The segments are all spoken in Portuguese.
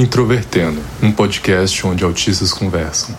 Introvertendo, um podcast onde autistas conversam.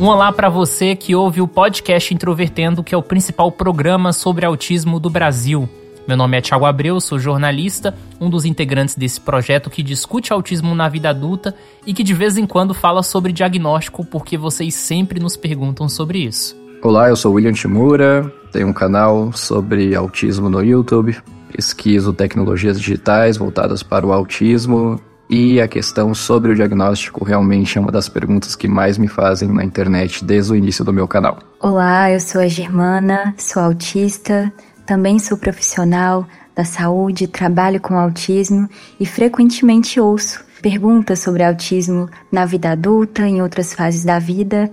Um olá para você que ouve o podcast Introvertendo, que é o principal programa sobre autismo do Brasil. Meu nome é Thiago Abreu, sou jornalista, um dos integrantes desse projeto que discute autismo na vida adulta e que de vez em quando fala sobre diagnóstico, porque vocês sempre nos perguntam sobre isso. Olá, eu sou William Timura, tenho um canal sobre autismo no YouTube, pesquiso tecnologias digitais voltadas para o autismo e a questão sobre o diagnóstico realmente é uma das perguntas que mais me fazem na internet desde o início do meu canal. Olá, eu sou a Germana, sou autista, também sou profissional da saúde, trabalho com autismo e frequentemente ouço perguntas sobre autismo na vida adulta, em outras fases da vida.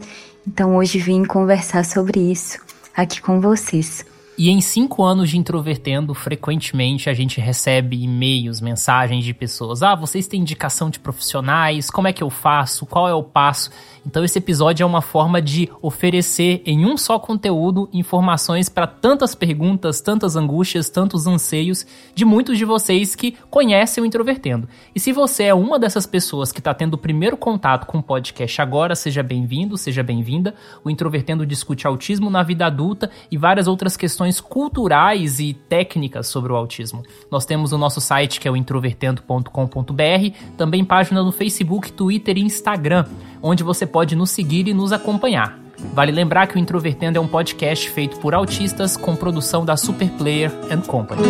Então hoje vim conversar sobre isso aqui com vocês. E em cinco anos de introvertendo, frequentemente a gente recebe e-mails, mensagens de pessoas. Ah, vocês têm indicação de profissionais? Como é que eu faço? Qual é o passo? Então esse episódio é uma forma de oferecer em um só conteúdo informações para tantas perguntas, tantas angústias, tantos anseios de muitos de vocês que conhecem o Introvertendo. E se você é uma dessas pessoas que está tendo o primeiro contato com o podcast agora, seja bem-vindo, seja bem-vinda. O Introvertendo discute autismo na vida adulta e várias outras questões culturais e técnicas sobre o autismo. Nós temos o nosso site que é o introvertendo.com.br, também página no Facebook, Twitter e Instagram onde você pode nos seguir e nos acompanhar. Vale lembrar que o Introvertendo é um podcast feito por autistas com produção da Superplayer and Company.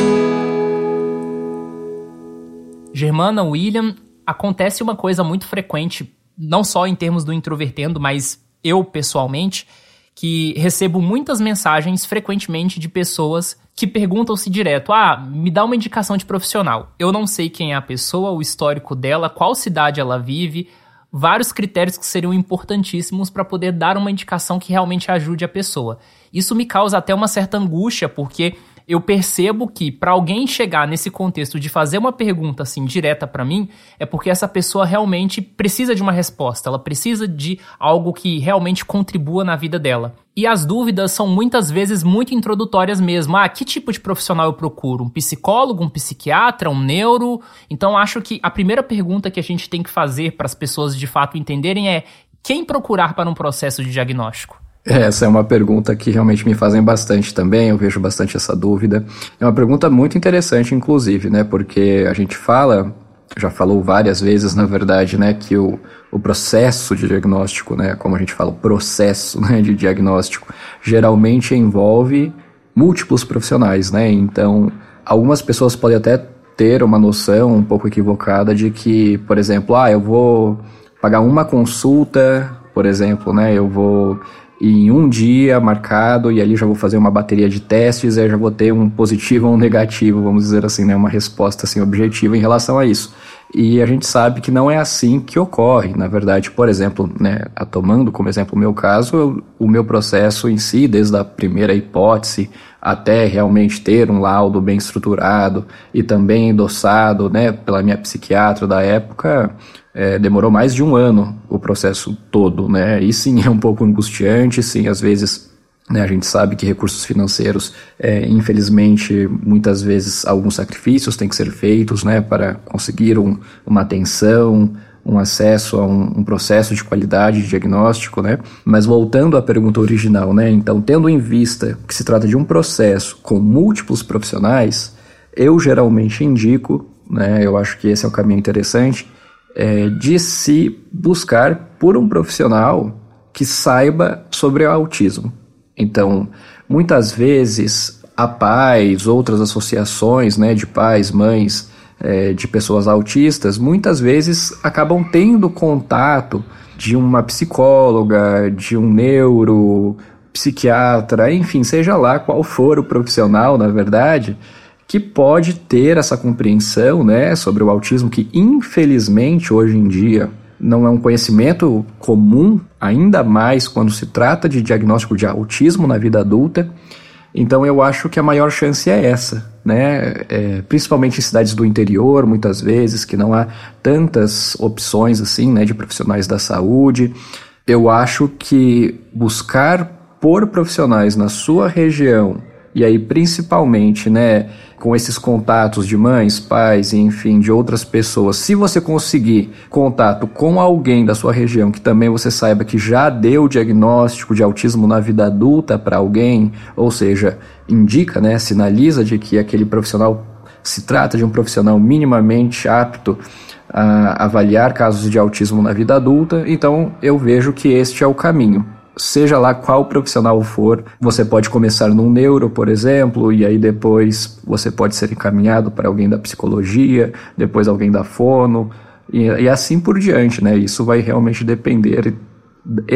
Germana, William, acontece uma coisa muito frequente, não só em termos do Introvertendo, mas eu pessoalmente, que recebo muitas mensagens frequentemente de pessoas que perguntam-se direto: ah, me dá uma indicação de profissional. Eu não sei quem é a pessoa, o histórico dela, qual cidade ela vive, vários critérios que seriam importantíssimos para poder dar uma indicação que realmente ajude a pessoa. Isso me causa até uma certa angústia, porque eu percebo que para alguém chegar nesse contexto de fazer uma pergunta assim direta para mim, é porque essa pessoa realmente precisa de uma resposta, ela precisa de algo que realmente contribua na vida dela. E as dúvidas são muitas vezes muito introdutórias mesmo. Ah, que tipo de profissional eu procuro? Um psicólogo, um psiquiatra, um neuro? Então acho que a primeira pergunta que a gente tem que fazer para as pessoas de fato entenderem é quem procurar para um processo de diagnóstico? Essa é uma pergunta que realmente me fazem bastante também, eu vejo bastante essa dúvida. É uma pergunta muito interessante, inclusive, né? Porque a gente fala, já falou várias vezes, na verdade, né, que o, o processo de diagnóstico, né, como a gente fala, o processo né, de diagnóstico, geralmente envolve múltiplos profissionais, né? Então, algumas pessoas podem até ter uma noção um pouco equivocada de que, por exemplo, ah, eu vou pagar uma consulta, por exemplo, né? Eu vou em um dia marcado e ali já vou fazer uma bateria de testes aí já vou ter um positivo ou um negativo, vamos dizer assim, né, uma resposta assim objetiva em relação a isso. E a gente sabe que não é assim que ocorre. Na verdade, por exemplo, né, tomando como exemplo o meu caso, eu, o meu processo em si, desde a primeira hipótese até realmente ter um laudo bem estruturado e também endossado né, pela minha psiquiatra da época, é, demorou mais de um ano o processo todo, né? E sim, é um pouco angustiante, sim, às vezes né, a gente sabe que recursos financeiros, é, infelizmente, muitas vezes alguns sacrifícios têm que ser feitos né, para conseguir um, uma atenção, um acesso a um, um, processo de qualidade de diagnóstico, né? Mas voltando à pergunta original, né? Então, tendo em vista que se trata de um processo com múltiplos profissionais, eu geralmente indico, né? Eu acho que esse é o caminho interessante, é, de se buscar por um profissional que saiba sobre o autismo. Então, muitas vezes, a pais, outras associações né, de pais, mães é, de pessoas autistas, muitas vezes acabam tendo contato de uma psicóloga, de um neuro, psiquiatra, enfim, seja lá qual for o profissional, na verdade, que pode ter essa compreensão né, sobre o autismo, que infelizmente hoje em dia não é um conhecimento comum, ainda mais quando se trata de diagnóstico de autismo na vida adulta. Então eu acho que a maior chance é essa, né? É, principalmente em cidades do interior, muitas vezes, que não há tantas opções assim, né, de profissionais da saúde. eu acho que buscar por profissionais na sua região e aí principalmente, né, com esses contatos de mães, pais, enfim, de outras pessoas, se você conseguir contato com alguém da sua região que também você saiba que já deu diagnóstico de autismo na vida adulta para alguém, ou seja, indica, né, sinaliza de que aquele profissional se trata de um profissional minimamente apto a avaliar casos de autismo na vida adulta, então eu vejo que este é o caminho seja lá qual profissional for, você pode começar num neuro, por exemplo, e aí depois você pode ser encaminhado para alguém da psicologia, depois alguém da fono, e, e assim por diante, né? Isso vai realmente depender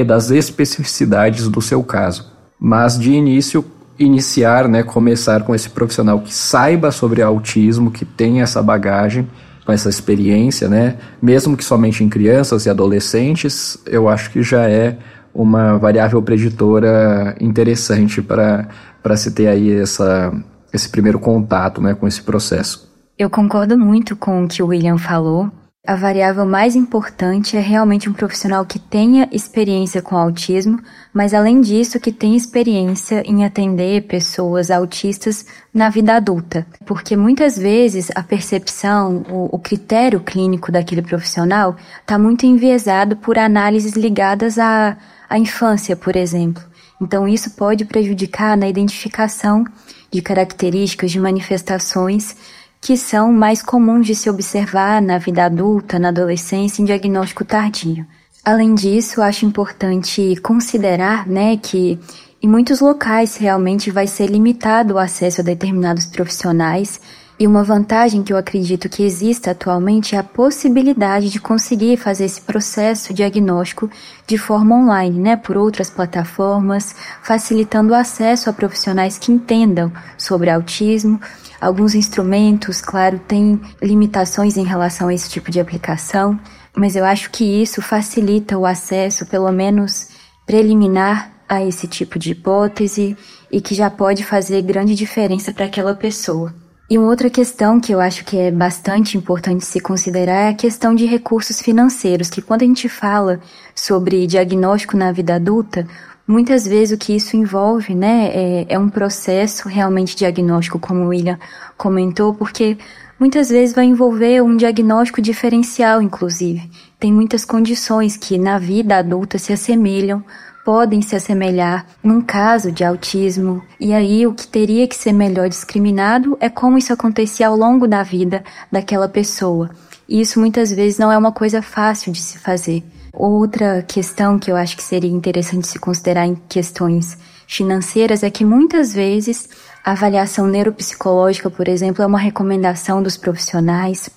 das especificidades do seu caso. Mas de início, iniciar, né, começar com esse profissional que saiba sobre autismo, que tenha essa bagagem, com essa experiência, né, mesmo que somente em crianças e adolescentes, eu acho que já é uma variável preditora interessante para se ter aí essa, esse primeiro contato né, com esse processo. Eu concordo muito com o que o William falou. A variável mais importante é realmente um profissional que tenha experiência com autismo, mas além disso, que tenha experiência em atender pessoas autistas na vida adulta. Porque muitas vezes a percepção, o, o critério clínico daquele profissional está muito enviesado por análises ligadas a a infância, por exemplo. Então, isso pode prejudicar na identificação de características de manifestações que são mais comuns de se observar na vida adulta, na adolescência, em diagnóstico tardio. Além disso, acho importante considerar né, que em muitos locais realmente vai ser limitado o acesso a determinados profissionais e uma vantagem que eu acredito que exista atualmente é a possibilidade de conseguir fazer esse processo diagnóstico de forma online, né, por outras plataformas, facilitando o acesso a profissionais que entendam sobre autismo. Alguns instrumentos, claro, têm limitações em relação a esse tipo de aplicação, mas eu acho que isso facilita o acesso, pelo menos preliminar, a esse tipo de hipótese e que já pode fazer grande diferença para aquela pessoa. E uma outra questão que eu acho que é bastante importante se considerar é a questão de recursos financeiros, que quando a gente fala sobre diagnóstico na vida adulta, muitas vezes o que isso envolve, né, é, é um processo realmente diagnóstico, como o William comentou, porque muitas vezes vai envolver um diagnóstico diferencial, inclusive. Tem muitas condições que na vida adulta se assemelham podem se assemelhar num caso de autismo, e aí o que teria que ser melhor discriminado é como isso acontecia ao longo da vida daquela pessoa. E isso muitas vezes não é uma coisa fácil de se fazer. Outra questão que eu acho que seria interessante se considerar em questões financeiras é que muitas vezes a avaliação neuropsicológica, por exemplo, é uma recomendação dos profissionais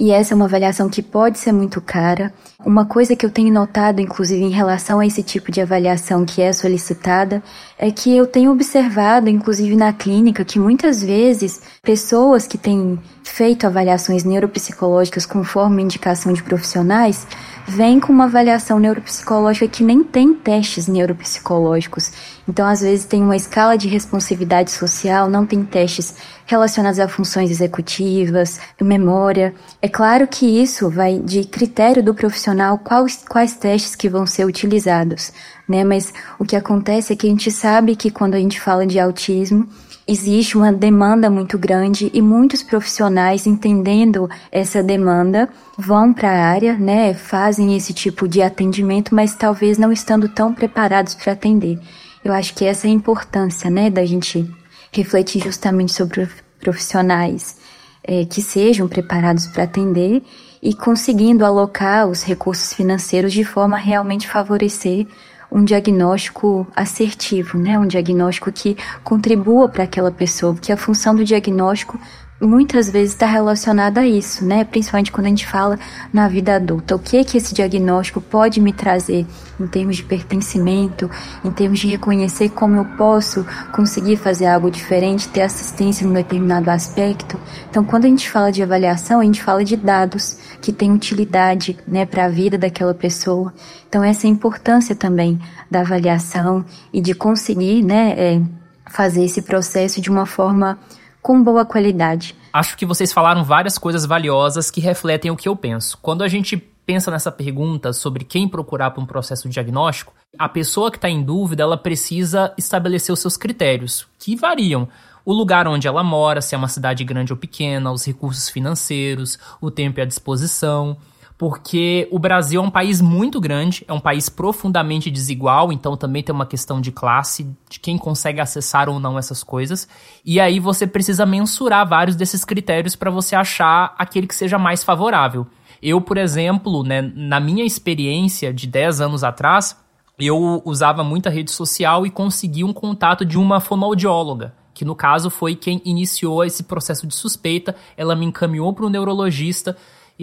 e essa é uma avaliação que pode ser muito cara. Uma coisa que eu tenho notado, inclusive, em relação a esse tipo de avaliação que é solicitada, é que eu tenho observado, inclusive na clínica, que muitas vezes pessoas que têm feito avaliações neuropsicológicas conforme indicação de profissionais vêm com uma avaliação neuropsicológica que nem tem testes neuropsicológicos. Então, às vezes, tem uma escala de responsividade social, não tem testes relacionados a funções executivas, memória. É claro que isso vai de critério do profissional quais, quais testes que vão ser utilizados, né? Mas o que acontece é que a gente sabe que quando a gente fala de autismo, existe uma demanda muito grande e muitos profissionais entendendo essa demanda vão para a área, né, fazem esse tipo de atendimento, mas talvez não estando tão preparados para atender. Eu acho que essa é a importância, né, da gente refletir justamente sobre profissionais é, que sejam preparados para atender e conseguindo alocar os recursos financeiros de forma a realmente favorecer um diagnóstico assertivo, né? Um diagnóstico que contribua para aquela pessoa, porque a função do diagnóstico muitas vezes está relacionada a isso, né? Principalmente quando a gente fala na vida adulta. O que que esse diagnóstico pode me trazer em termos de pertencimento, em termos de reconhecer como eu posso conseguir fazer algo diferente, ter assistência em um determinado aspecto. Então, quando a gente fala de avaliação, a gente fala de dados que têm utilidade, né, para a vida daquela pessoa. Então, essa é a importância também da avaliação e de conseguir, né, é, fazer esse processo de uma forma com boa qualidade. Acho que vocês falaram várias coisas valiosas que refletem o que eu penso. Quando a gente pensa nessa pergunta sobre quem procurar para um processo diagnóstico, a pessoa que está em dúvida, ela precisa estabelecer os seus critérios, que variam. O lugar onde ela mora, se é uma cidade grande ou pequena, os recursos financeiros, o tempo e a disposição porque o Brasil é um país muito grande, é um país profundamente desigual, então também tem uma questão de classe, de quem consegue acessar ou não essas coisas. E aí você precisa mensurar vários desses critérios para você achar aquele que seja mais favorável. Eu, por exemplo, né, na minha experiência de 10 anos atrás, eu usava muita rede social e consegui um contato de uma fonoaudióloga que no caso foi quem iniciou esse processo de suspeita. Ela me encaminhou para o neurologista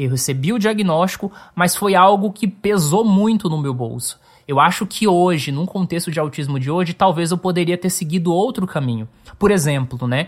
eu recebi o diagnóstico, mas foi algo que pesou muito no meu bolso. Eu acho que hoje, num contexto de autismo de hoje, talvez eu poderia ter seguido outro caminho. Por exemplo, né?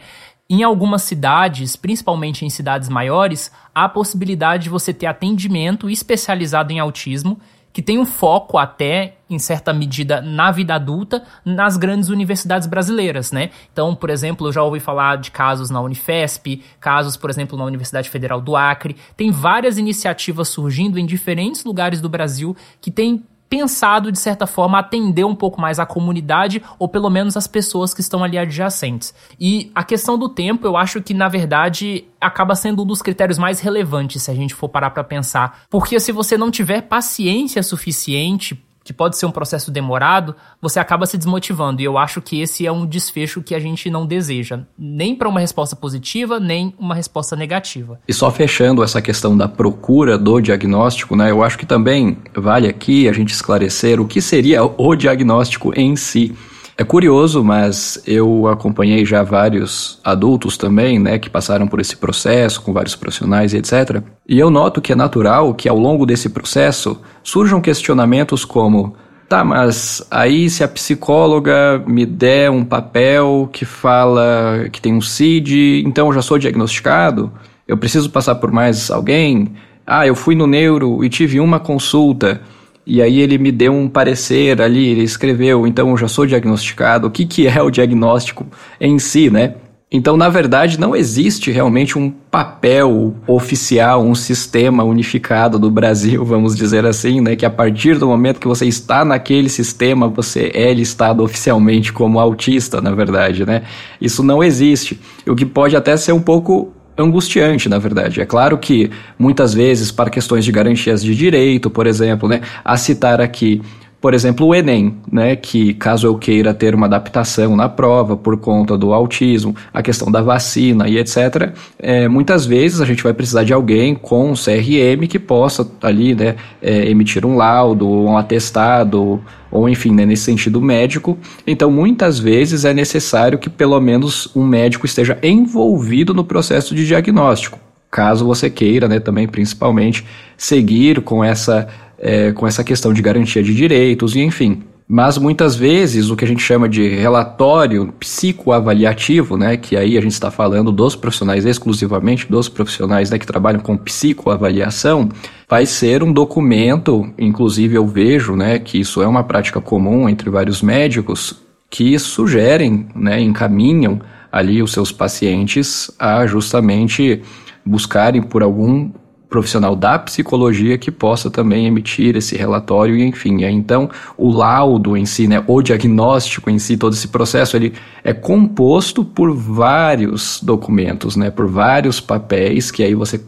Em algumas cidades, principalmente em cidades maiores, há a possibilidade de você ter atendimento especializado em autismo que tem um foco até, em certa medida, na vida adulta, nas grandes universidades brasileiras, né? Então, por exemplo, eu já ouvi falar de casos na Unifesp, casos, por exemplo, na Universidade Federal do Acre. Tem várias iniciativas surgindo em diferentes lugares do Brasil que têm pensado, de certa forma, atender um pouco mais a comunidade ou pelo menos as pessoas que estão ali adjacentes. E a questão do tempo, eu acho que, na verdade, acaba sendo um dos critérios mais relevantes se a gente for parar para pensar. Porque se você não tiver paciência suficiente que pode ser um processo demorado, você acaba se desmotivando. E eu acho que esse é um desfecho que a gente não deseja, nem para uma resposta positiva, nem uma resposta negativa. E só fechando essa questão da procura do diagnóstico, né? Eu acho que também vale aqui a gente esclarecer o que seria o diagnóstico em si. É curioso, mas eu acompanhei já vários adultos também, né, que passaram por esse processo com vários profissionais e etc. E eu noto que é natural que ao longo desse processo surjam questionamentos como: tá, mas aí se a psicóloga me der um papel que fala que tem um CID, então eu já sou diagnosticado? Eu preciso passar por mais alguém? Ah, eu fui no neuro e tive uma consulta. E aí ele me deu um parecer ali, ele escreveu, então eu já sou diagnosticado, o que, que é o diagnóstico em si, né? Então, na verdade, não existe realmente um papel oficial, um sistema unificado do Brasil, vamos dizer assim, né? Que a partir do momento que você está naquele sistema, você é listado oficialmente como autista, na verdade, né? Isso não existe. O que pode até ser um pouco angustiante, na verdade. É claro que muitas vezes para questões de garantias de direito, por exemplo, né, a citar aqui por exemplo, o Enem, né, que caso eu queira ter uma adaptação na prova por conta do autismo, a questão da vacina e etc., é, muitas vezes a gente vai precisar de alguém com um CRM que possa ali, né, é, emitir um laudo, um atestado, ou enfim, né, nesse sentido médico. Então, muitas vezes é necessário que pelo menos um médico esteja envolvido no processo de diagnóstico, caso você queira, né, também principalmente, seguir com essa é, com essa questão de garantia de direitos e enfim. Mas muitas vezes o que a gente chama de relatório psicoavaliativo, né, que aí a gente está falando dos profissionais, exclusivamente dos profissionais né, que trabalham com psicoavaliação, vai ser um documento, inclusive eu vejo né, que isso é uma prática comum entre vários médicos, que sugerem, né, encaminham ali os seus pacientes a justamente buscarem por algum profissional da psicologia que possa também emitir esse relatório e enfim, é, então o laudo em si, né, o diagnóstico em si, todo esse processo ele é composto por vários documentos, né, por vários papéis que aí você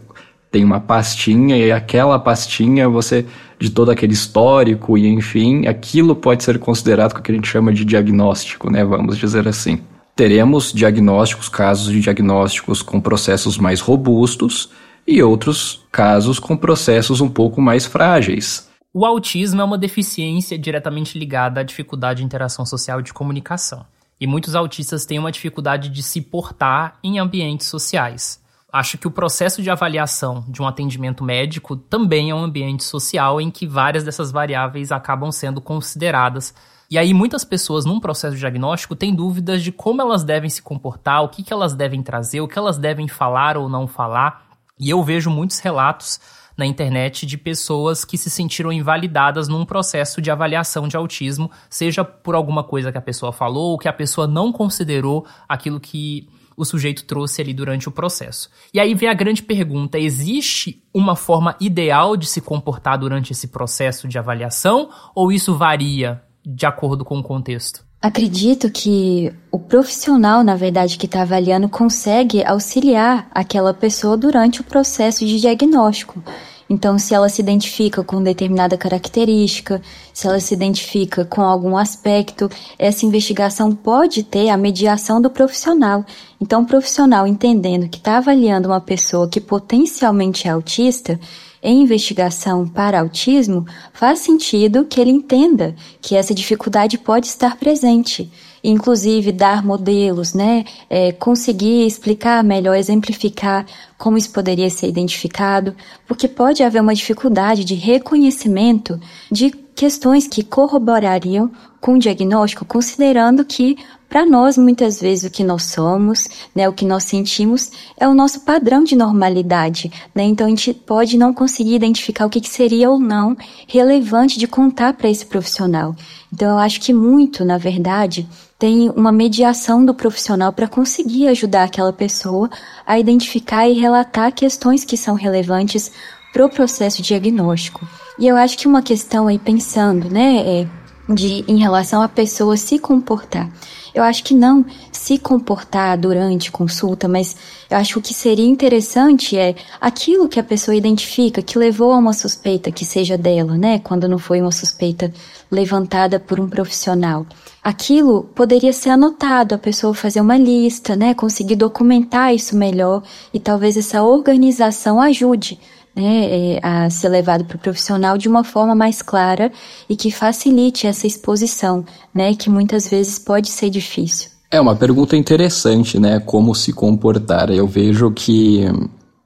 tem uma pastinha e aquela pastinha você de todo aquele histórico e enfim, aquilo pode ser considerado o que a gente chama de diagnóstico, né, vamos dizer assim. Teremos diagnósticos, casos de diagnósticos com processos mais robustos, e outros casos com processos um pouco mais frágeis. O autismo é uma deficiência diretamente ligada à dificuldade de interação social e de comunicação. E muitos autistas têm uma dificuldade de se portar em ambientes sociais. Acho que o processo de avaliação de um atendimento médico também é um ambiente social em que várias dessas variáveis acabam sendo consideradas. E aí, muitas pessoas, num processo diagnóstico, têm dúvidas de como elas devem se comportar, o que, que elas devem trazer, o que elas devem falar ou não falar. E eu vejo muitos relatos na internet de pessoas que se sentiram invalidadas num processo de avaliação de autismo, seja por alguma coisa que a pessoa falou ou que a pessoa não considerou aquilo que o sujeito trouxe ali durante o processo. E aí vem a grande pergunta: existe uma forma ideal de se comportar durante esse processo de avaliação ou isso varia de acordo com o contexto? Acredito que o profissional, na verdade, que está avaliando, consegue auxiliar aquela pessoa durante o processo de diagnóstico. Então, se ela se identifica com determinada característica, se ela se identifica com algum aspecto, essa investigação pode ter a mediação do profissional. Então, o profissional entendendo que está avaliando uma pessoa que potencialmente é autista, em investigação para autismo, faz sentido que ele entenda que essa dificuldade pode estar presente. Inclusive, dar modelos, né? É, conseguir explicar melhor, exemplificar como isso poderia ser identificado, porque pode haver uma dificuldade de reconhecimento de questões que corroborariam com o diagnóstico, considerando que para nós, muitas vezes, o que nós somos, né, o que nós sentimos, é o nosso padrão de normalidade. Né? Então, a gente pode não conseguir identificar o que, que seria ou não relevante de contar para esse profissional. Então, eu acho que muito, na verdade, tem uma mediação do profissional para conseguir ajudar aquela pessoa a identificar e relatar questões que são relevantes para o processo diagnóstico. E eu acho que uma questão aí pensando, né, é de em relação à pessoa se comportar. Eu acho que não se comportar durante consulta, mas eu acho que o que seria interessante é aquilo que a pessoa identifica que levou a uma suspeita que seja dela, né? Quando não foi uma suspeita levantada por um profissional. Aquilo poderia ser anotado, a pessoa fazer uma lista, né? Conseguir documentar isso melhor e talvez essa organização ajude né, é, a ser levado para o profissional de uma forma mais clara e que facilite essa exposição, né, que muitas vezes pode ser difícil. É uma pergunta interessante, né, como se comportar. Eu vejo que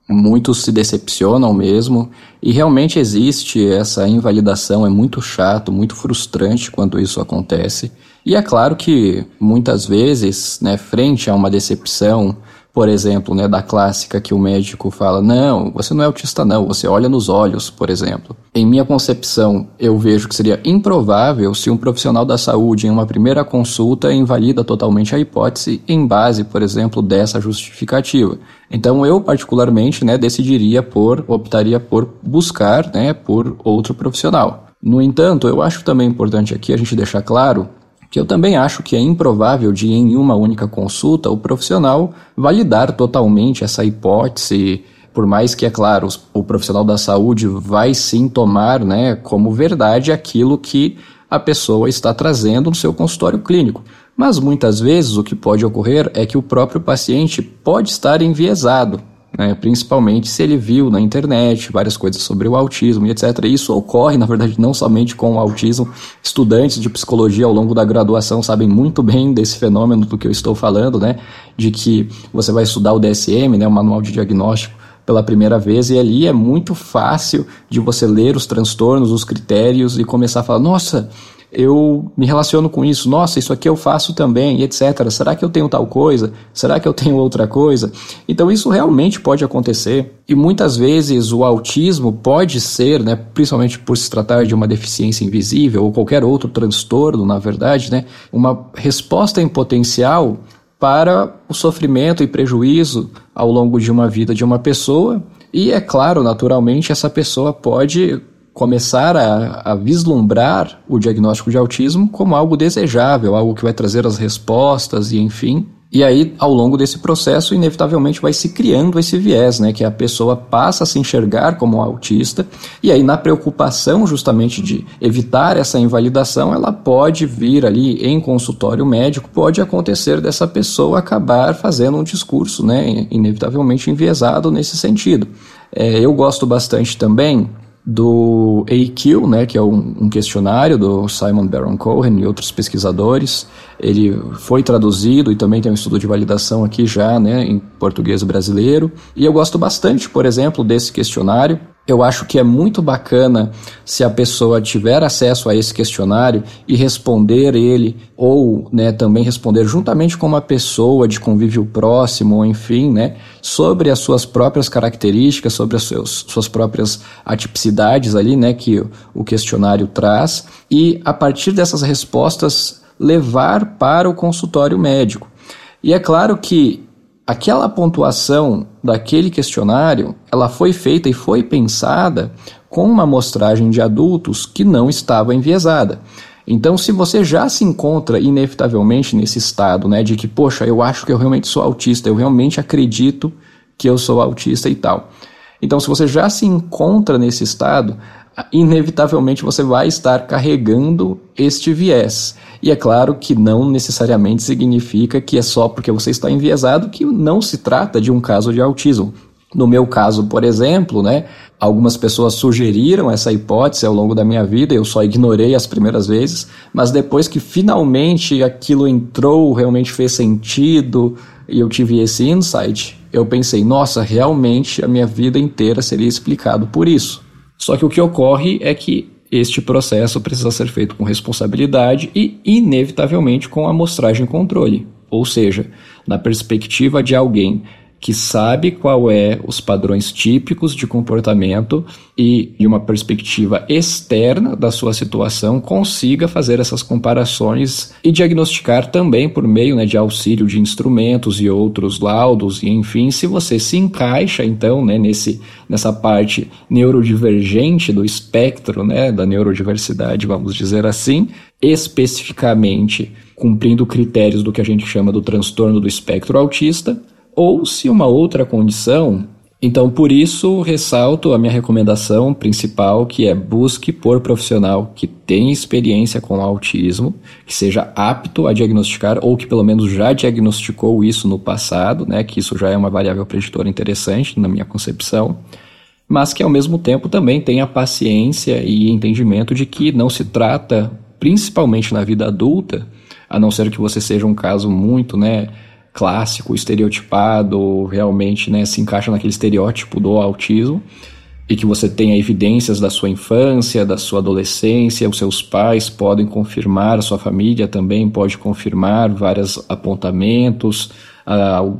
muitos se decepcionam mesmo e realmente existe essa invalidação, é muito chato, muito frustrante quando isso acontece. E é claro que muitas vezes, né, frente a uma decepção, por exemplo, né, da clássica que o médico fala: não, você não é autista, não, você olha nos olhos, por exemplo. Em minha concepção, eu vejo que seria improvável se um profissional da saúde, em uma primeira consulta, invalida totalmente a hipótese em base, por exemplo, dessa justificativa. Então, eu, particularmente, né, decidiria por, optaria por buscar né, por outro profissional. No entanto, eu acho também importante aqui a gente deixar claro que eu também acho que é improvável de, em uma única consulta, o profissional validar totalmente essa hipótese, por mais que, é claro, o profissional da saúde vai sim tomar né, como verdade aquilo que a pessoa está trazendo no seu consultório clínico. Mas muitas vezes o que pode ocorrer é que o próprio paciente pode estar enviesado né, principalmente se ele viu na internet várias coisas sobre o autismo e etc. Isso ocorre, na verdade, não somente com o autismo. Estudantes de psicologia ao longo da graduação sabem muito bem desse fenômeno do que eu estou falando, né, de que você vai estudar o DSM, né, o Manual de Diagnóstico, pela primeira vez e ali é muito fácil de você ler os transtornos, os critérios e começar a falar: nossa, eu me relaciono com isso, nossa, isso aqui eu faço também, etc. Será que eu tenho tal coisa? Será que eu tenho outra coisa? Então isso realmente pode acontecer e muitas vezes o autismo pode ser, né, principalmente por se tratar de uma deficiência invisível ou qualquer outro transtorno, na verdade, né, uma resposta em potencial para o sofrimento e prejuízo ao longo de uma vida de uma pessoa. E é claro, naturalmente, essa pessoa pode começar a, a, vislumbrar o diagnóstico de autismo como algo desejável, algo que vai trazer as respostas e enfim. E aí, ao longo desse processo, inevitavelmente vai se criando esse viés, né? Que a pessoa passa a se enxergar como autista, e aí, na preocupação justamente de evitar essa invalidação, ela pode vir ali em consultório médico, pode acontecer dessa pessoa acabar fazendo um discurso, né? Inevitavelmente enviesado nesse sentido. É, eu gosto bastante também do AQ, né, que é um, um, questionário do Simon Baron Cohen e outros pesquisadores. Ele foi traduzido e também tem um estudo de validação aqui já, né, em português brasileiro. E eu gosto bastante, por exemplo, desse questionário, eu acho que é muito bacana se a pessoa tiver acesso a esse questionário e responder ele, ou né, também responder juntamente com uma pessoa de convívio próximo, enfim, né, sobre as suas próprias características, sobre as seus, suas próprias atipicidades ali, né, que o questionário traz, e a partir dessas respostas levar para o consultório médico. E é claro que aquela pontuação daquele questionário, ela foi feita e foi pensada com uma amostragem de adultos que não estava enviesada. Então, se você já se encontra inevitavelmente nesse estado, né, de que, poxa, eu acho que eu realmente sou autista, eu realmente acredito que eu sou autista e tal. Então, se você já se encontra nesse estado, inevitavelmente você vai estar carregando este viés. E é claro que não necessariamente significa que é só porque você está enviesado que não se trata de um caso de autismo. No meu caso, por exemplo, né, algumas pessoas sugeriram essa hipótese ao longo da minha vida, eu só ignorei as primeiras vezes, mas depois que finalmente aquilo entrou, realmente fez sentido e eu tive esse insight, eu pensei, nossa, realmente a minha vida inteira seria explicado por isso. Só que o que ocorre é que este processo precisa ser feito com responsabilidade e, inevitavelmente, com amostragem e controle. Ou seja, na perspectiva de alguém que sabe qual é os padrões típicos de comportamento e, de uma perspectiva externa da sua situação, consiga fazer essas comparações e diagnosticar também por meio né, de auxílio de instrumentos e outros laudos, e enfim, se você se encaixa então né, nesse, nessa parte neurodivergente do espectro né, da neurodiversidade, vamos dizer assim, especificamente cumprindo critérios do que a gente chama do transtorno do espectro autista, ou se uma outra condição. Então, por isso, ressalto a minha recomendação principal, que é busque por profissional que tenha experiência com autismo, que seja apto a diagnosticar ou que pelo menos já diagnosticou isso no passado, né, que isso já é uma variável preditora interessante na minha concepção, mas que ao mesmo tempo também tenha paciência e entendimento de que não se trata, principalmente na vida adulta, a não ser que você seja um caso muito, né, clássico, estereotipado, realmente né, se encaixa naquele estereótipo do autismo, e que você tenha evidências da sua infância, da sua adolescência, os seus pais podem confirmar, a sua família também pode confirmar vários apontamentos,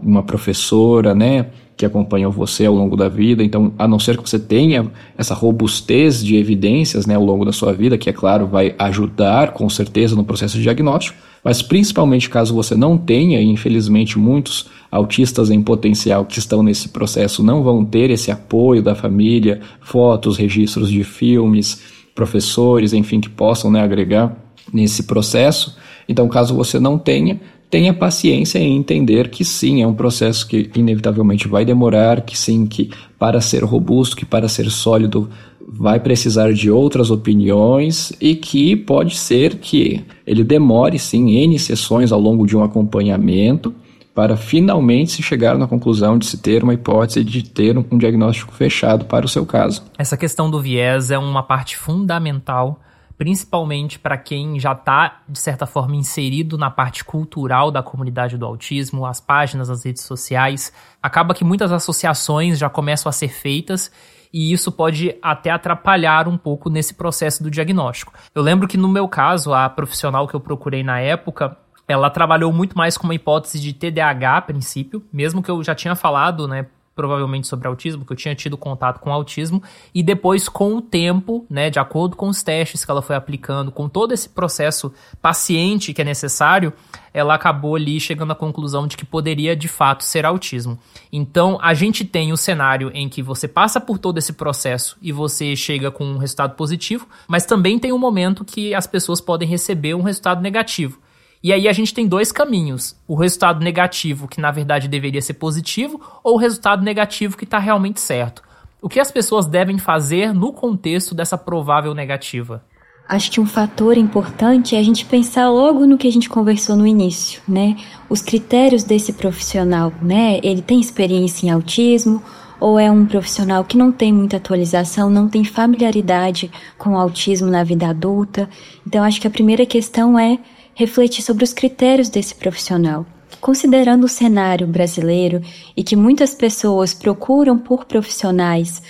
uma professora, né, que acompanham você ao longo da vida. Então, a não ser que você tenha essa robustez de evidências né, ao longo da sua vida, que é claro vai ajudar com certeza no processo de diagnóstico, mas principalmente caso você não tenha, e infelizmente muitos autistas em potencial que estão nesse processo não vão ter esse apoio da família, fotos, registros de filmes, professores, enfim, que possam né, agregar nesse processo. Então, caso você não tenha, tenha paciência em entender que sim, é um processo que inevitavelmente vai demorar, que sim, que para ser robusto, que para ser sólido vai precisar de outras opiniões e que pode ser que ele demore sim N sessões ao longo de um acompanhamento para finalmente se chegar na conclusão de se ter uma hipótese de ter um diagnóstico fechado para o seu caso. Essa questão do viés é uma parte fundamental principalmente para quem já está, de certa forma, inserido na parte cultural da comunidade do autismo, as páginas, as redes sociais. Acaba que muitas associações já começam a ser feitas e isso pode até atrapalhar um pouco nesse processo do diagnóstico. Eu lembro que no meu caso, a profissional que eu procurei na época, ela trabalhou muito mais com uma hipótese de TDAH a princípio, mesmo que eu já tinha falado, né, provavelmente sobre autismo, que eu tinha tido contato com autismo, e depois, com o tempo, né, de acordo com os testes que ela foi aplicando, com todo esse processo paciente que é necessário, ela acabou ali chegando à conclusão de que poderia de fato ser autismo. Então, a gente tem o cenário em que você passa por todo esse processo e você chega com um resultado positivo, mas também tem um momento que as pessoas podem receber um resultado negativo. E aí a gente tem dois caminhos: o resultado negativo, que na verdade deveria ser positivo, ou o resultado negativo que está realmente certo. O que as pessoas devem fazer no contexto dessa provável negativa? Acho que um fator importante é a gente pensar logo no que a gente conversou no início, né? Os critérios desse profissional, né? Ele tem experiência em autismo ou é um profissional que não tem muita atualização, não tem familiaridade com o autismo na vida adulta. Então acho que a primeira questão é refletir sobre os critérios desse profissional. Considerando o cenário brasileiro e que muitas pessoas procuram por profissionais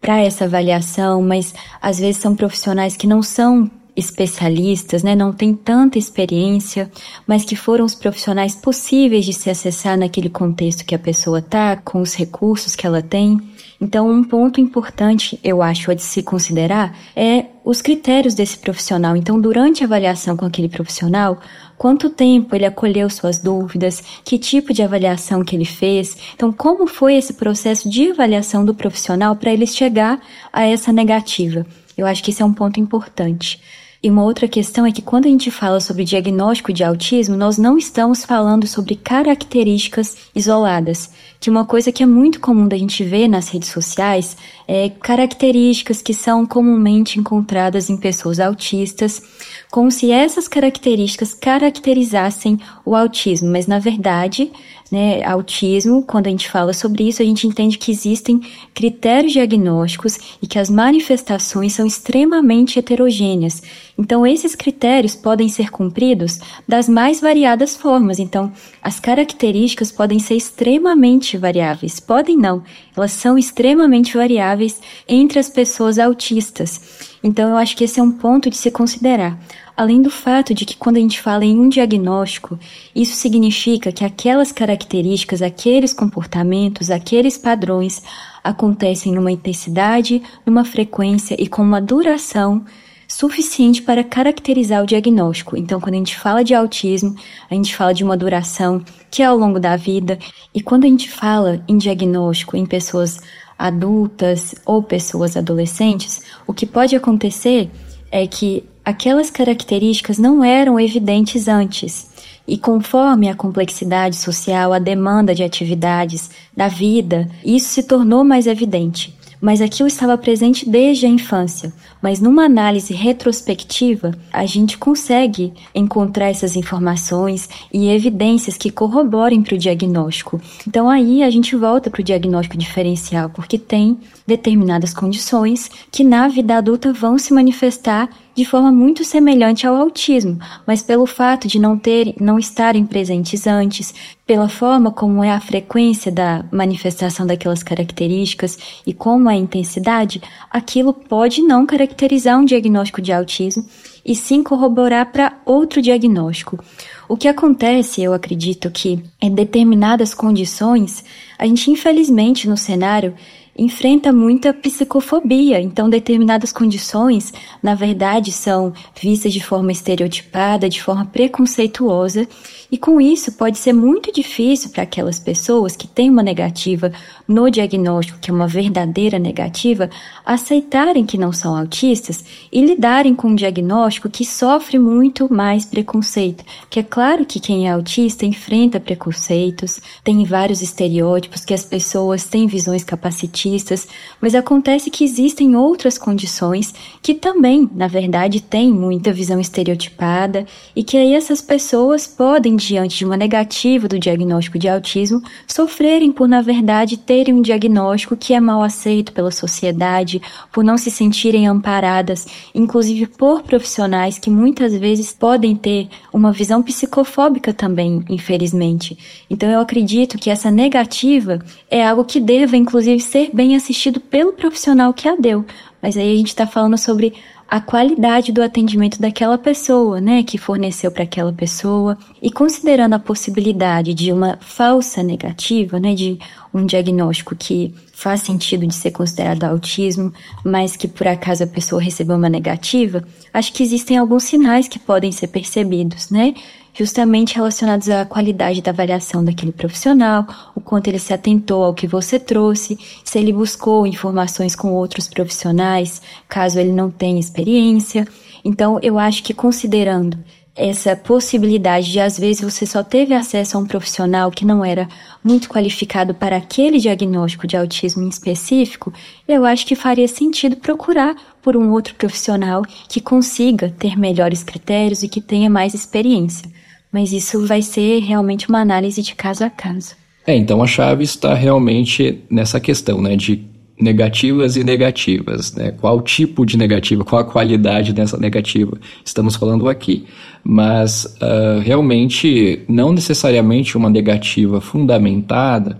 para essa avaliação, mas às vezes são profissionais que não são especialistas, né, não têm tanta experiência, mas que foram os profissionais possíveis de se acessar naquele contexto que a pessoa está, com os recursos que ela tem. Então, um ponto importante, eu acho, a de se considerar é os critérios desse profissional. Então, durante a avaliação com aquele profissional, quanto tempo ele acolheu suas dúvidas, que tipo de avaliação que ele fez. Então, como foi esse processo de avaliação do profissional para ele chegar a essa negativa? Eu acho que esse é um ponto importante. E uma outra questão é que quando a gente fala sobre diagnóstico de autismo, nós não estamos falando sobre características isoladas, que uma coisa que é muito comum da gente ver nas redes sociais é características que são comumente encontradas em pessoas autistas, como se essas características caracterizassem o autismo, mas na verdade né, autismo, quando a gente fala sobre isso, a gente entende que existem critérios diagnósticos e que as manifestações são extremamente heterogêneas. Então, esses critérios podem ser cumpridos das mais variadas formas. Então, as características podem ser extremamente variáveis. Podem não, elas são extremamente variáveis entre as pessoas autistas. Então, eu acho que esse é um ponto de se considerar. Além do fato de que quando a gente fala em um diagnóstico, isso significa que aquelas características, aqueles comportamentos, aqueles padrões acontecem numa intensidade, numa frequência e com uma duração suficiente para caracterizar o diagnóstico. Então, quando a gente fala de autismo, a gente fala de uma duração que é ao longo da vida, e quando a gente fala em diagnóstico em pessoas adultas ou pessoas adolescentes, o que pode acontecer é que aquelas características não eram evidentes antes. E conforme a complexidade social, a demanda de atividades da vida, isso se tornou mais evidente mas aquilo estava presente desde a infância. Mas numa análise retrospectiva, a gente consegue encontrar essas informações e evidências que corroborem para o diagnóstico. Então aí a gente volta para o diagnóstico diferencial, porque tem determinadas condições que na vida adulta vão se manifestar de forma muito semelhante ao autismo, mas pelo fato de não ter, não estarem presentes antes, pela forma como é a frequência da manifestação daquelas características e como é a intensidade, aquilo pode não caracterizar um diagnóstico de autismo e sim corroborar para outro diagnóstico. O que acontece, eu acredito que em determinadas condições, a gente infelizmente no cenário enfrenta muita psicofobia. Então, determinadas condições, na verdade, são vistas de forma estereotipada, de forma preconceituosa, e com isso pode ser muito difícil para aquelas pessoas que têm uma negativa no diagnóstico, que é uma verdadeira negativa, aceitarem que não são autistas e lidarem com um diagnóstico que sofre muito mais preconceito. Que é claro que quem é autista enfrenta preconceitos, tem vários estereótipos, que as pessoas têm visões capacitistas, mas acontece que existem outras condições que também, na verdade, têm muita visão estereotipada e que aí essas pessoas podem diante de uma negativa do diagnóstico de autismo, sofrerem por, na verdade, terem um diagnóstico que é mal aceito pela sociedade, por não se sentirem amparadas, inclusive por profissionais que muitas vezes podem ter uma visão psicofóbica também, infelizmente. Então, eu acredito que essa negativa é algo que deva, inclusive, ser bem assistido pelo profissional que a deu. Mas aí a gente está falando sobre a qualidade do atendimento daquela pessoa, né, que forneceu para aquela pessoa, e considerando a possibilidade de uma falsa negativa, né, de um diagnóstico que faz sentido de ser considerado autismo, mas que por acaso a pessoa recebeu uma negativa, acho que existem alguns sinais que podem ser percebidos, né? Justamente relacionados à qualidade da avaliação daquele profissional, o quanto ele se atentou ao que você trouxe, se ele buscou informações com outros profissionais, caso ele não tenha experiência. Então, eu acho que considerando essa possibilidade de às vezes você só teve acesso a um profissional que não era muito qualificado para aquele diagnóstico de autismo em específico, eu acho que faria sentido procurar por um outro profissional que consiga ter melhores critérios e que tenha mais experiência. Mas isso vai ser realmente uma análise de caso a caso. É, então a chave está realmente nessa questão, né, de negativas e negativas, né? Qual tipo de negativa, qual a qualidade dessa negativa estamos falando aqui. Mas uh, realmente não necessariamente uma negativa fundamentada.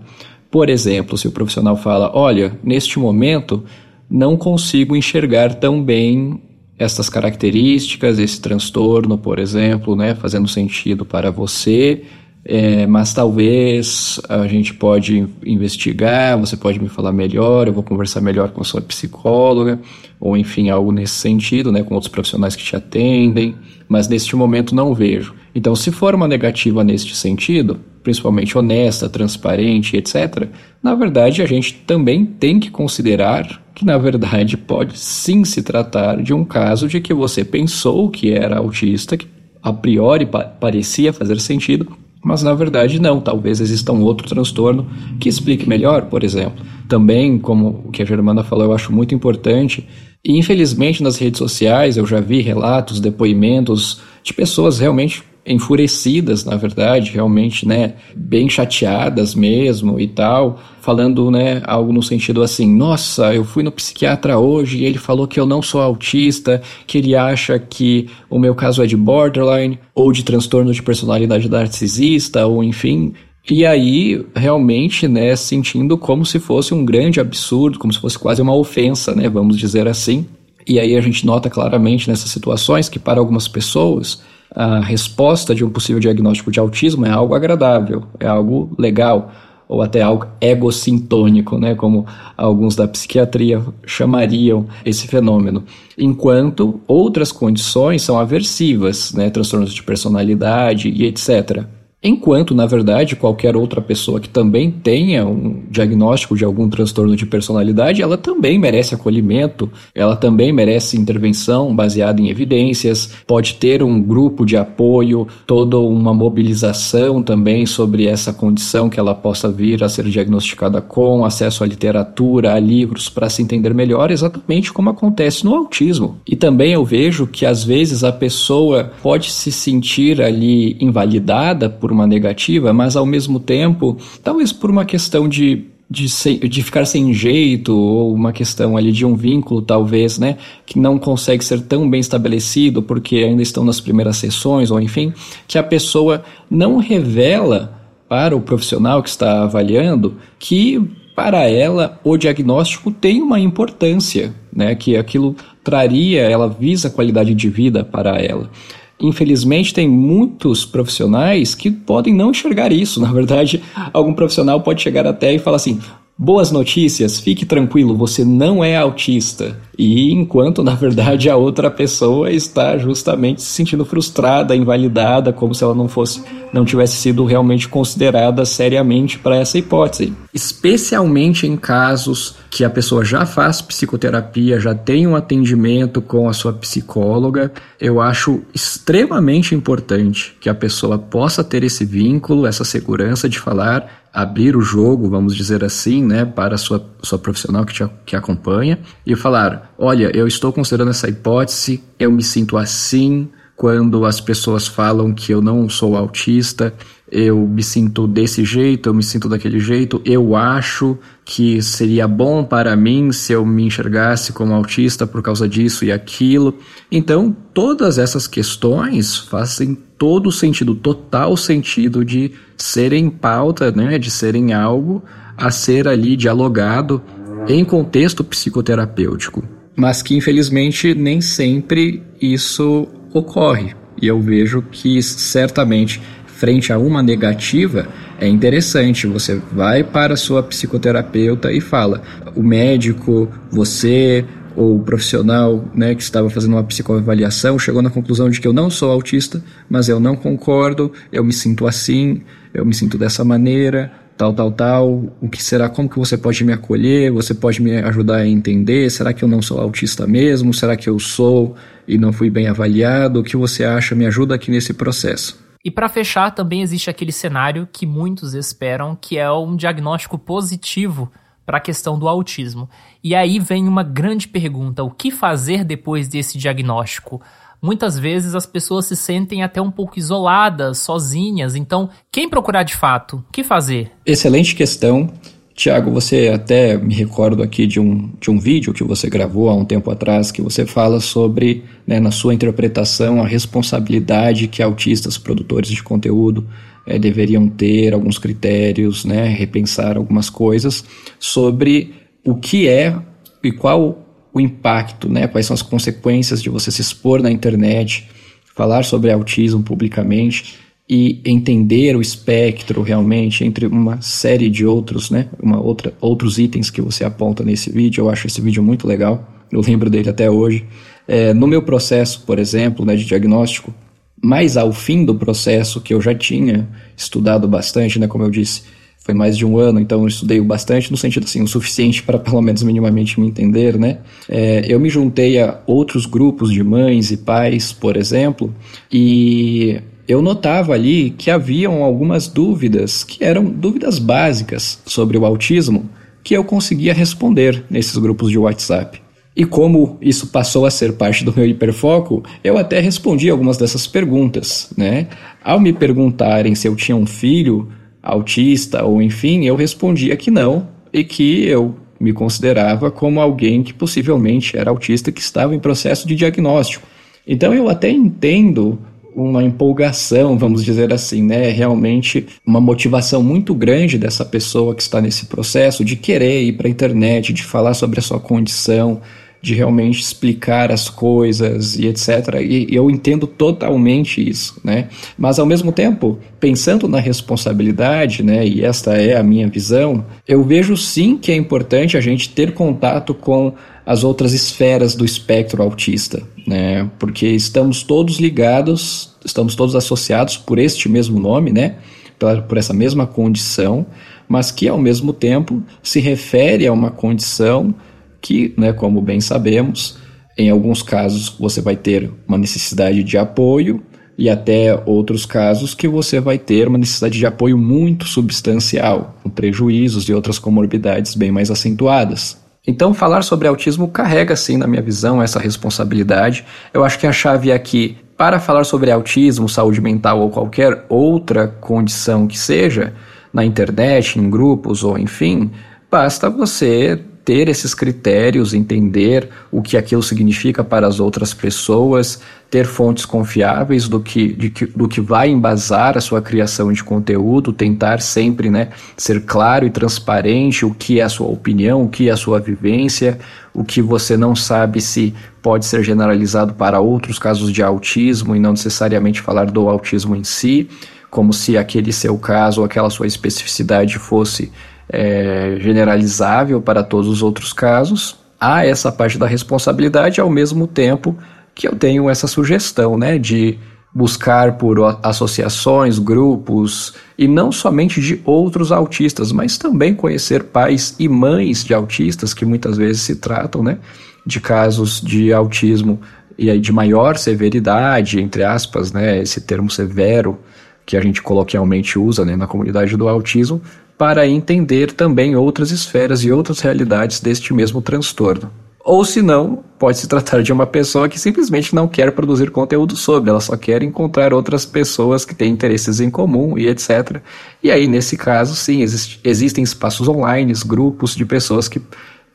Por exemplo, se o profissional fala, olha, neste momento não consigo enxergar tão bem estas características, esse transtorno, por exemplo, né, fazendo sentido para você, é, mas talvez a gente pode investigar, você pode me falar melhor, eu vou conversar melhor com a sua psicóloga, ou enfim, algo nesse sentido, né, com outros profissionais que te atendem, mas neste momento não vejo. Então, se for uma negativa neste sentido, principalmente honesta, transparente, etc., na verdade a gente também tem que considerar que, na verdade, pode sim se tratar de um caso de que você pensou que era autista, que a priori pa parecia fazer sentido, mas na verdade não, talvez exista um outro transtorno que explique melhor, por exemplo. Também, como o que a Germana falou, eu acho muito importante, e infelizmente nas redes sociais eu já vi relatos, depoimentos de pessoas realmente enfurecidas, na verdade, realmente, né, bem chateadas mesmo e tal, falando, né, algo no sentido assim: "Nossa, eu fui no psiquiatra hoje e ele falou que eu não sou autista, que ele acha que o meu caso é de borderline ou de transtorno de personalidade narcisista ou enfim, e aí, realmente, né, sentindo como se fosse um grande absurdo, como se fosse quase uma ofensa, né, vamos dizer assim. E aí a gente nota claramente nessas situações que para algumas pessoas a resposta de um possível diagnóstico de autismo é algo agradável, é algo legal, ou até algo egocintônico, né, como alguns da psiquiatria chamariam esse fenômeno. Enquanto outras condições são aversivas, né, transtornos de personalidade e etc. Enquanto, na verdade, qualquer outra pessoa que também tenha um diagnóstico de algum transtorno de personalidade, ela também merece acolhimento, ela também merece intervenção baseada em evidências, pode ter um grupo de apoio, toda uma mobilização também sobre essa condição que ela possa vir a ser diagnosticada com, acesso à literatura, a livros para se entender melhor, exatamente como acontece no autismo. E também eu vejo que às vezes a pessoa pode se sentir ali invalidada por por uma negativa, mas ao mesmo tempo, talvez por uma questão de de, de ficar sem jeito, ou uma questão ali de um vínculo, talvez, né, que não consegue ser tão bem estabelecido porque ainda estão nas primeiras sessões, ou enfim, que a pessoa não revela para o profissional que está avaliando que para ela o diagnóstico tem uma importância, né, que aquilo traria, ela visa qualidade de vida para ela infelizmente, tem muitos profissionais que podem não enxergar isso. Na verdade, algum profissional pode chegar até e falar assim: Boas notícias, fique tranquilo, você não é autista. E enquanto, na verdade, a outra pessoa está justamente se sentindo frustrada, invalidada, como se ela não fosse, não tivesse sido realmente considerada seriamente para essa hipótese. Especialmente em casos que a pessoa já faz psicoterapia, já tem um atendimento com a sua psicóloga, eu acho extremamente importante que a pessoa possa ter esse vínculo, essa segurança de falar abrir o jogo, vamos dizer assim, né, para a sua, sua profissional que te que acompanha e falar: olha, eu estou considerando essa hipótese, eu me sinto assim quando as pessoas falam que eu não sou autista, eu me sinto desse jeito, eu me sinto daquele jeito, eu acho que seria bom para mim se eu me enxergasse como autista por causa disso e aquilo. Então, todas essas questões fazem todo sentido, total sentido de serem pauta, né, de serem algo a ser ali dialogado em contexto psicoterapêutico. Mas que infelizmente nem sempre isso ocorre. E eu vejo que certamente frente a uma negativa, é interessante. Você vai para a sua psicoterapeuta e fala: o médico, você ou o profissional né, que estava fazendo uma psicoavaliação chegou na conclusão de que eu não sou autista, mas eu não concordo, eu me sinto assim, eu me sinto dessa maneira, tal, tal, tal. O que será? Como que você pode me acolher? Você pode me ajudar a entender? Será que eu não sou autista mesmo? Será que eu sou e não fui bem avaliado? O que você acha? Me ajuda aqui nesse processo. E para fechar, também existe aquele cenário que muitos esperam, que é um diagnóstico positivo para a questão do autismo. E aí vem uma grande pergunta: o que fazer depois desse diagnóstico? Muitas vezes as pessoas se sentem até um pouco isoladas, sozinhas. Então, quem procurar de fato? O que fazer? Excelente questão. Tiago, você até me recordo aqui de um, de um vídeo que você gravou há um tempo atrás, que você fala sobre, né, na sua interpretação, a responsabilidade que autistas, produtores de conteúdo, é, deveriam ter, alguns critérios, né, repensar algumas coisas sobre o que é e qual o impacto, né, quais são as consequências de você se expor na internet, falar sobre autismo publicamente e entender o espectro realmente entre uma série de outros, né, uma outra, outros itens que você aponta nesse vídeo. Eu acho esse vídeo muito legal, eu lembro dele até hoje. É, no meu processo, por exemplo, né, de diagnóstico, mais ao fim do processo que eu já tinha estudado bastante, né, como eu disse, foi mais de um ano, então eu estudei bastante no sentido assim, o suficiente para pelo menos minimamente me entender, né? É, eu me juntei a outros grupos de mães e pais, por exemplo, e eu notava ali que haviam algumas dúvidas que eram dúvidas básicas sobre o autismo que eu conseguia responder nesses grupos de WhatsApp. E como isso passou a ser parte do meu hiperfoco, eu até respondi algumas dessas perguntas, né? Ao me perguntarem se eu tinha um filho autista ou enfim, eu respondia que não e que eu me considerava como alguém que possivelmente era autista que estava em processo de diagnóstico. Então eu até entendo uma empolgação, vamos dizer assim, né? Realmente uma motivação muito grande dessa pessoa que está nesse processo de querer ir para a internet, de falar sobre a sua condição, de realmente explicar as coisas e etc. E eu entendo totalmente isso, né? Mas ao mesmo tempo, pensando na responsabilidade, né, e esta é a minha visão, eu vejo sim que é importante a gente ter contato com as outras esferas do espectro autista, né? Porque estamos todos ligados, estamos todos associados por este mesmo nome, né? Por, por essa mesma condição, mas que ao mesmo tempo se refere a uma condição que, né, como bem sabemos, em alguns casos você vai ter uma necessidade de apoio e até outros casos que você vai ter uma necessidade de apoio muito substancial, com prejuízos e outras comorbidades bem mais acentuadas. Então, falar sobre autismo carrega, sim, na minha visão, essa responsabilidade. Eu acho que a chave é aqui, para falar sobre autismo, saúde mental ou qualquer outra condição que seja, na internet, em grupos ou enfim, basta você ter esses critérios, entender o que aquilo significa para as outras pessoas, ter fontes confiáveis do que, que, do que vai embasar a sua criação de conteúdo, tentar sempre né, ser claro e transparente o que é a sua opinião, o que é a sua vivência, o que você não sabe se pode ser generalizado para outros casos de autismo e não necessariamente falar do autismo em si, como se aquele seu caso ou aquela sua especificidade fosse é, generalizável para todos os outros casos. Há essa parte da responsabilidade, ao mesmo tempo que eu tenho essa sugestão né, de buscar por associações, grupos, e não somente de outros autistas, mas também conhecer pais e mães de autistas que muitas vezes se tratam né, de casos de autismo e aí de maior severidade, entre aspas, né, esse termo severo que a gente coloquialmente usa né, na comunidade do autismo, para entender também outras esferas e outras realidades deste mesmo transtorno. Ou se não, pode se tratar de uma pessoa que simplesmente não quer produzir conteúdo sobre, ela só quer encontrar outras pessoas que têm interesses em comum e etc. E aí, nesse caso, sim, existe, existem espaços online, grupos de pessoas que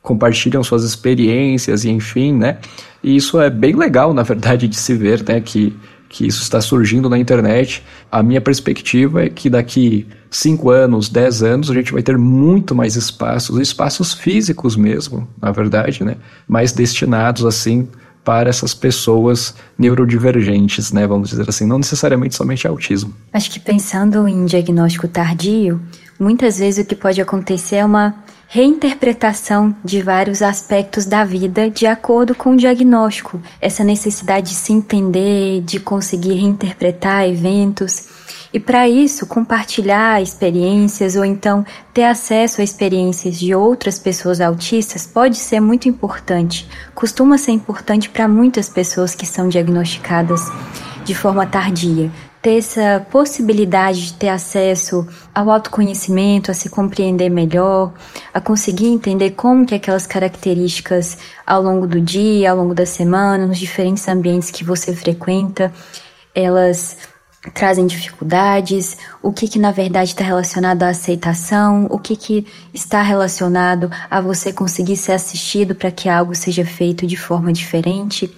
compartilham suas experiências e enfim, né? E isso é bem legal, na verdade, de se ver, né? Que que isso está surgindo na internet. A minha perspectiva é que daqui 5 anos, 10 anos, a gente vai ter muito mais espaços, espaços físicos mesmo, na verdade, né? Mais destinados assim para essas pessoas neurodivergentes, né? Vamos dizer assim, não necessariamente somente autismo. Acho que pensando em diagnóstico tardio, muitas vezes o que pode acontecer é uma reinterpretação de vários aspectos da vida de acordo com o diagnóstico, essa necessidade de se entender, de conseguir reinterpretar eventos. E para isso, compartilhar experiências ou então ter acesso a experiências de outras pessoas autistas pode ser muito importante. Costuma ser importante para muitas pessoas que são diagnosticadas de forma tardia, ter essa possibilidade de ter acesso ao autoconhecimento, a se compreender melhor, a conseguir entender como que aquelas características ao longo do dia, ao longo da semana, nos diferentes ambientes que você frequenta, elas trazem dificuldades, o que que na verdade está relacionado à aceitação, o que que está relacionado a você conseguir ser assistido para que algo seja feito de forma diferente.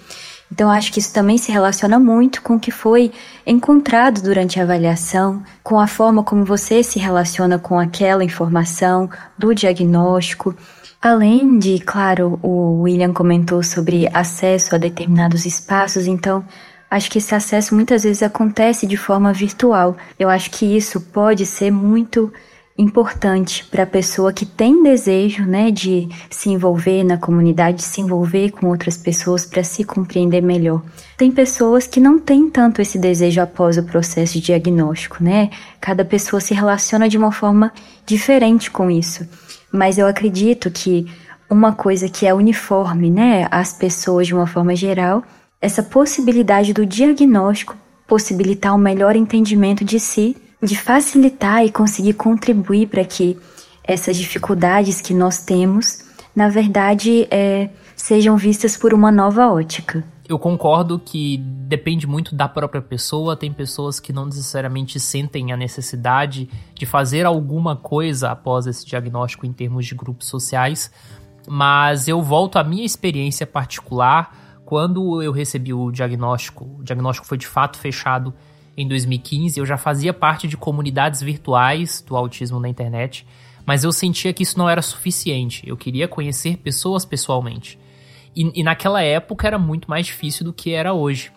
Então, acho que isso também se relaciona muito com o que foi encontrado durante a avaliação, com a forma como você se relaciona com aquela informação, do diagnóstico. Além de, claro, o William comentou sobre acesso a determinados espaços, então acho que esse acesso muitas vezes acontece de forma virtual. Eu acho que isso pode ser muito importante para a pessoa que tem desejo, né, de se envolver na comunidade, de se envolver com outras pessoas para se compreender melhor. Tem pessoas que não têm tanto esse desejo após o processo de diagnóstico, né? Cada pessoa se relaciona de uma forma diferente com isso. Mas eu acredito que uma coisa que é uniforme, né, às pessoas de uma forma geral, essa possibilidade do diagnóstico possibilitar um melhor entendimento de si de facilitar e conseguir contribuir para que essas dificuldades que nós temos, na verdade, é, sejam vistas por uma nova ótica. Eu concordo que depende muito da própria pessoa. Tem pessoas que não necessariamente sentem a necessidade de fazer alguma coisa após esse diagnóstico em termos de grupos sociais. Mas eu volto à minha experiência particular. Quando eu recebi o diagnóstico, o diagnóstico foi de fato fechado em 2015, eu já fazia parte de comunidades virtuais do autismo na internet, mas eu sentia que isso não era suficiente. Eu queria conhecer pessoas pessoalmente. E, e naquela época era muito mais difícil do que era hoje.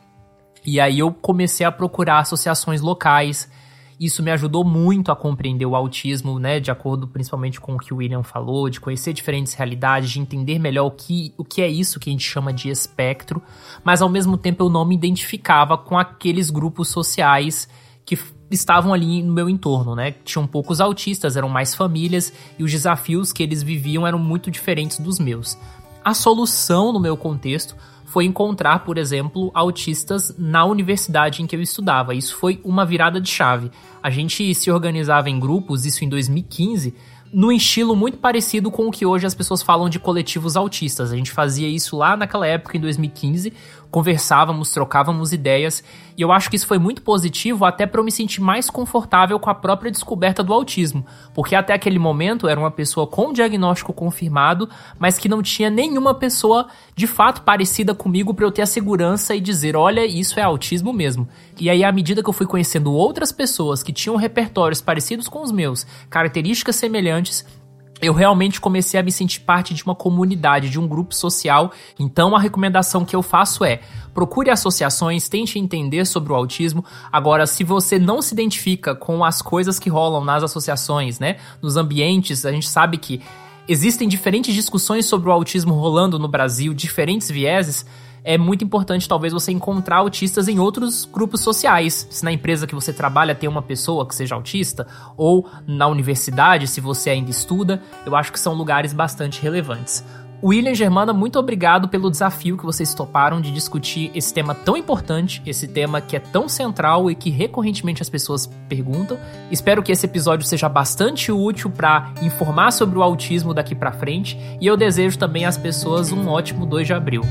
E aí eu comecei a procurar associações locais, isso me ajudou muito a compreender o autismo, né, de acordo principalmente com o que o William falou, de conhecer diferentes realidades, de entender melhor o que, o que é isso que a gente chama de espectro, mas ao mesmo tempo eu não me identificava com aqueles grupos sociais que estavam ali no meu entorno, né? Tinham poucos autistas, eram mais famílias e os desafios que eles viviam eram muito diferentes dos meus. A solução no meu contexto foi encontrar, por exemplo, autistas na universidade em que eu estudava. Isso foi uma virada de chave. A gente se organizava em grupos, isso em 2015, no estilo muito parecido com o que hoje as pessoas falam de coletivos autistas. A gente fazia isso lá naquela época, em 2015, conversávamos, trocávamos ideias, e eu acho que isso foi muito positivo até para eu me sentir mais confortável com a própria descoberta do autismo, porque até aquele momento era uma pessoa com diagnóstico confirmado, mas que não tinha nenhuma pessoa de fato parecida comigo para eu ter a segurança e dizer, olha, isso é autismo mesmo. E aí à medida que eu fui conhecendo outras pessoas que tinham repertórios parecidos com os meus, características semelhantes, eu realmente comecei a me sentir parte de uma comunidade, de um grupo social. Então a recomendação que eu faço é: procure associações, tente entender sobre o autismo. Agora, se você não se identifica com as coisas que rolam nas associações, né, nos ambientes, a gente sabe que existem diferentes discussões sobre o autismo rolando no Brasil, diferentes vieses é muito importante talvez você encontrar autistas em outros grupos sociais. Se na empresa que você trabalha tem uma pessoa que seja autista, ou na universidade, se você ainda estuda, eu acho que são lugares bastante relevantes. William Germana, muito obrigado pelo desafio que vocês toparam de discutir esse tema tão importante, esse tema que é tão central e que recorrentemente as pessoas perguntam. Espero que esse episódio seja bastante útil para informar sobre o autismo daqui para frente e eu desejo também às pessoas um ótimo 2 de abril.